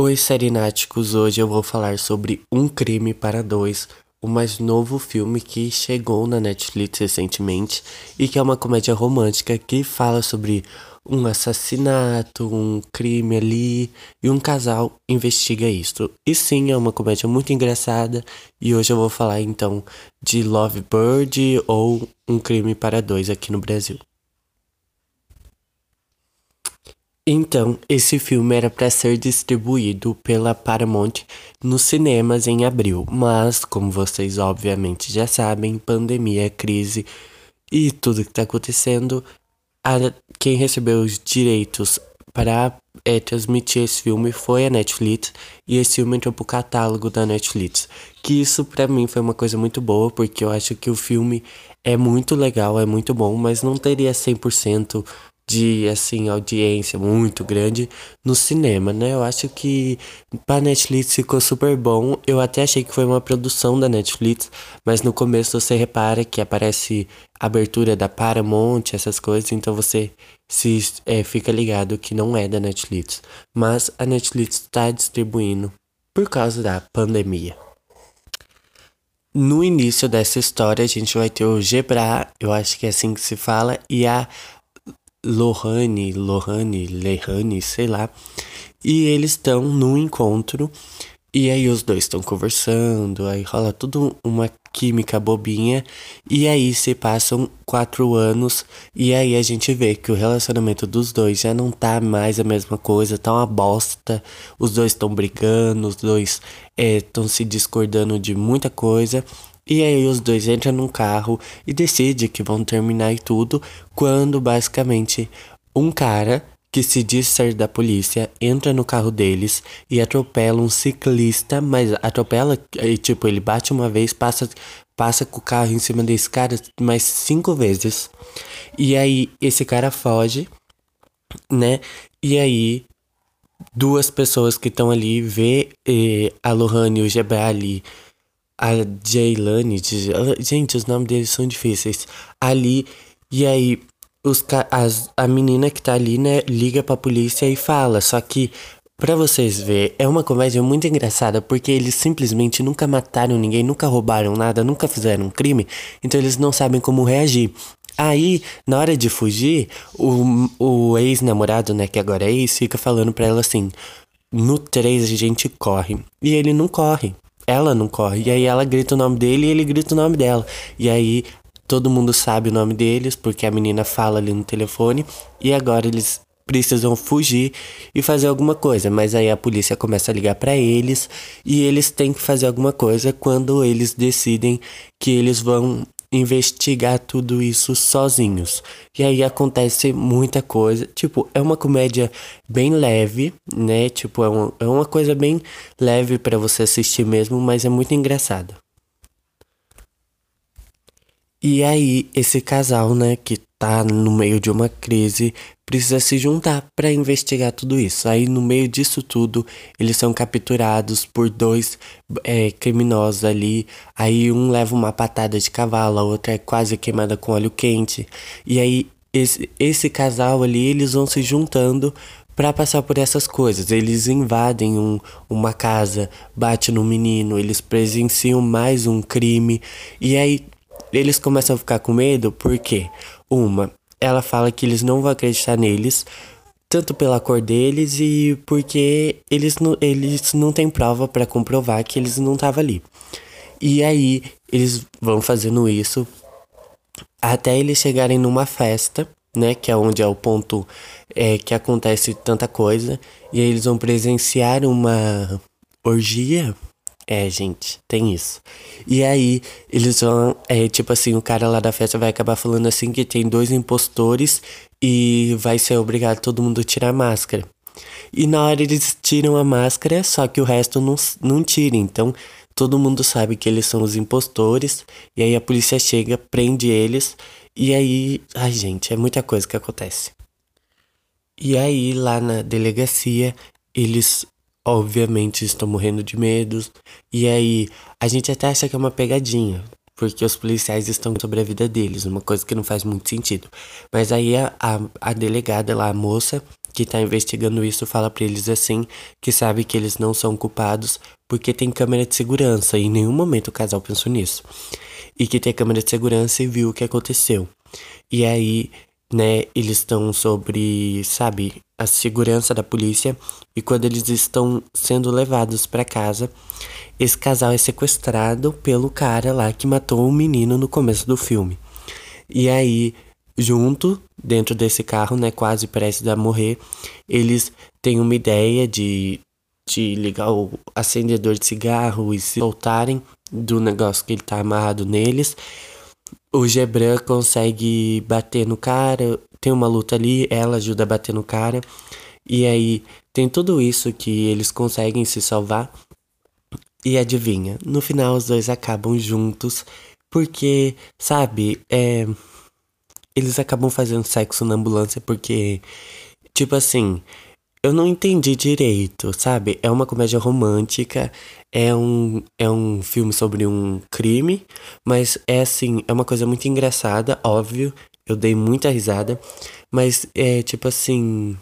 Oi, Serináticos! Hoje eu vou falar sobre Um Crime para Dois, o mais novo filme que chegou na Netflix recentemente e que é uma comédia romântica que fala sobre um assassinato, um crime ali e um casal investiga isso. E sim, é uma comédia muito engraçada e hoje eu vou falar então de Love Bird ou Um Crime para Dois aqui no Brasil. Então, esse filme era para ser distribuído pela Paramount nos cinemas em abril, mas, como vocês obviamente já sabem, pandemia, crise e tudo que está acontecendo, a, quem recebeu os direitos para é, transmitir esse filme foi a Netflix e esse filme entrou pro catálogo da Netflix. Que isso para mim foi uma coisa muito boa, porque eu acho que o filme é muito legal, é muito bom, mas não teria 100% de assim audiência muito grande no cinema, né? Eu acho que para Netflix ficou super bom. Eu até achei que foi uma produção da Netflix, mas no começo você repara que aparece abertura da Paramount, essas coisas, então você se é, fica ligado que não é da Netflix. Mas a Netflix está distribuindo por causa da pandemia. No início dessa história, a gente vai ter o Gebra, eu acho que é assim que se fala, e a Lohane, Lohane, Lehane, sei lá. E eles estão num encontro e aí os dois estão conversando, aí rola tudo uma química bobinha e aí se passam quatro anos e aí a gente vê que o relacionamento dos dois já não tá mais a mesma coisa, tá uma bosta. Os dois estão brigando, os dois estão é, se discordando de muita coisa e aí os dois entram num carro e decidem que vão terminar e tudo, quando basicamente um cara que se diz ser da polícia entra no carro deles e atropela um ciclista, mas atropela e tipo ele bate uma vez, passa passa com o carro em cima desse cara mais cinco vezes. E aí esse cara foge, né? E aí duas pessoas que estão ali vê eh, a Lohane e o Gebali a Jaylane, gente, os nomes deles são difíceis. Ali, e aí os, as, a menina que tá ali, né, liga pra polícia e fala. Só que, pra vocês verem, é uma comédia muito engraçada porque eles simplesmente nunca mataram ninguém, nunca roubaram nada, nunca fizeram um crime, então eles não sabem como reagir. Aí, na hora de fugir, o, o ex-namorado, né, que agora é ex, fica falando pra ela assim: no 3 a gente corre. E ele não corre ela não corre. E aí ela grita o nome dele e ele grita o nome dela. E aí todo mundo sabe o nome deles, porque a menina fala ali no telefone. E agora eles precisam fugir e fazer alguma coisa, mas aí a polícia começa a ligar para eles e eles têm que fazer alguma coisa quando eles decidem que eles vão investigar tudo isso sozinhos. E aí acontece muita coisa. Tipo, é uma comédia bem leve, né? Tipo, é, uma é uma coisa bem leve para você assistir mesmo, mas é muito engraçada. E aí, esse casal, né, que tá no meio de uma crise, precisa se juntar para investigar tudo isso. Aí, no meio disso tudo, eles são capturados por dois é, criminosos ali. Aí, um leva uma patada de cavalo, a outra é quase queimada com óleo quente. E aí, esse, esse casal ali, eles vão se juntando para passar por essas coisas. Eles invadem um, uma casa, bate no menino, eles presenciam mais um crime. E aí eles começam a ficar com medo porque, uma, ela fala que eles não vão acreditar neles, tanto pela cor deles e porque eles não, eles não têm prova para comprovar que eles não estavam ali. E aí eles vão fazendo isso até eles chegarem numa festa, né, que é onde é o ponto é, que acontece tanta coisa, e aí eles vão presenciar uma orgia é, gente, tem isso. E aí, eles vão. É, tipo assim, o cara lá da festa vai acabar falando assim que tem dois impostores e vai ser obrigado todo mundo a tirar a máscara. E na hora eles tiram a máscara, só que o resto não, não tira. Então, todo mundo sabe que eles são os impostores. E aí a polícia chega, prende eles. E aí. Ai, gente, é muita coisa que acontece. E aí, lá na delegacia, eles obviamente estou morrendo de medo. E aí, a gente até acha que é uma pegadinha, porque os policiais estão sobre a vida deles, uma coisa que não faz muito sentido. Mas aí a, a, a delegada lá, a moça, que tá investigando isso fala para eles assim que sabe que eles não são culpados porque tem câmera de segurança e em nenhum momento o casal pensou nisso. E que tem câmera de segurança e viu o que aconteceu. E aí, né, eles estão sobre, sabe, a segurança da polícia e quando eles estão sendo levados para casa, esse casal é sequestrado pelo cara lá que matou o menino no começo do filme. E aí, junto, dentro desse carro, né, quase prestes a morrer, eles têm uma ideia de, de ligar o acendedor de cigarro e se soltarem do negócio que ele tá amarrado neles. O Gebran consegue bater no cara, tem uma luta ali, ela ajuda a bater no cara. E aí tem tudo isso que eles conseguem se salvar. E adivinha, no final os dois acabam juntos, porque, sabe, é. Eles acabam fazendo sexo na ambulância porque, tipo assim, eu não entendi direito, sabe? É uma comédia romântica, é um, é um filme sobre um crime, mas é assim, é uma coisa muito engraçada, óbvio. Eu dei muita risada, mas é tipo assim,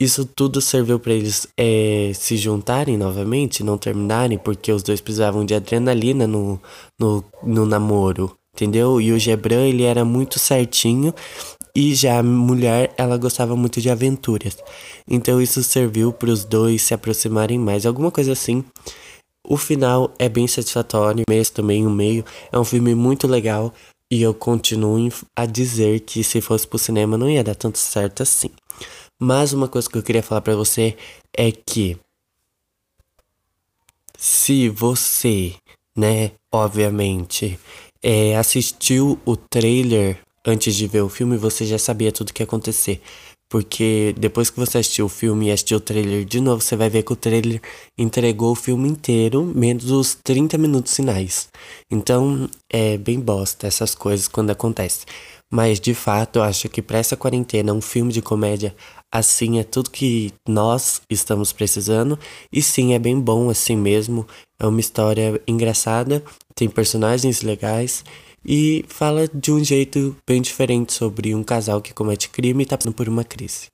isso tudo serviu para eles é, se juntarem novamente, não terminarem, porque os dois precisavam de adrenalina no, no, no namoro, entendeu? E o Gebran, ele era muito certinho, e já a mulher, ela gostava muito de aventuras. Então isso serviu para os dois se aproximarem mais, alguma coisa assim. O final é bem satisfatório, mesmo também o meio. É um filme muito legal e eu continuo a dizer que se fosse pro cinema não ia dar tanto certo assim. Mas uma coisa que eu queria falar para você é que se você, né, obviamente, é, assistiu o trailer antes de ver o filme, você já sabia tudo que ia acontecer. Porque depois que você assistiu o filme e assistiu o trailer de novo, você vai ver que o trailer entregou o filme inteiro, menos os 30 minutos finais. Então, é bem bosta essas coisas quando acontecem. Mas de fato, eu acho que para essa quarentena, um filme de comédia assim é tudo que nós estamos precisando. E sim, é bem bom assim mesmo. É uma história engraçada, tem personagens legais e fala de um jeito bem diferente sobre um casal que comete crime e tá passando por uma crise.